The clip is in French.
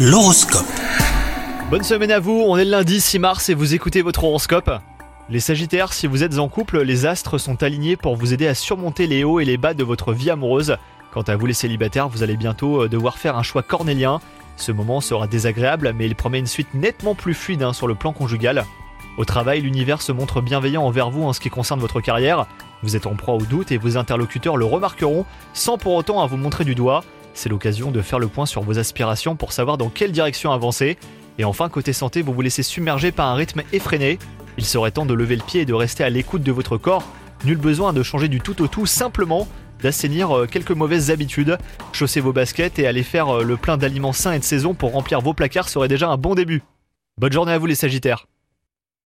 L'horoscope. Bonne semaine à vous, on est le lundi 6 mars et vous écoutez votre horoscope. Les Sagittaires, si vous êtes en couple, les astres sont alignés pour vous aider à surmonter les hauts et les bas de votre vie amoureuse. Quant à vous les célibataires, vous allez bientôt euh, devoir faire un choix cornélien. Ce moment sera désagréable, mais il promet une suite nettement plus fluide hein, sur le plan conjugal. Au travail, l'univers se montre bienveillant envers vous en ce qui concerne votre carrière. Vous êtes en proie au doute et vos interlocuteurs le remarqueront sans pour autant à vous montrer du doigt. C'est l'occasion de faire le point sur vos aspirations pour savoir dans quelle direction avancer. Et enfin, côté santé, vous vous laissez submerger par un rythme effréné. Il serait temps de lever le pied et de rester à l'écoute de votre corps. Nul besoin de changer du tout au tout, simplement d'assainir euh, quelques mauvaises habitudes. Chausser vos baskets et aller faire euh, le plein d'aliments sains et de saison pour remplir vos placards serait déjà un bon début. Bonne journée à vous les Sagittaires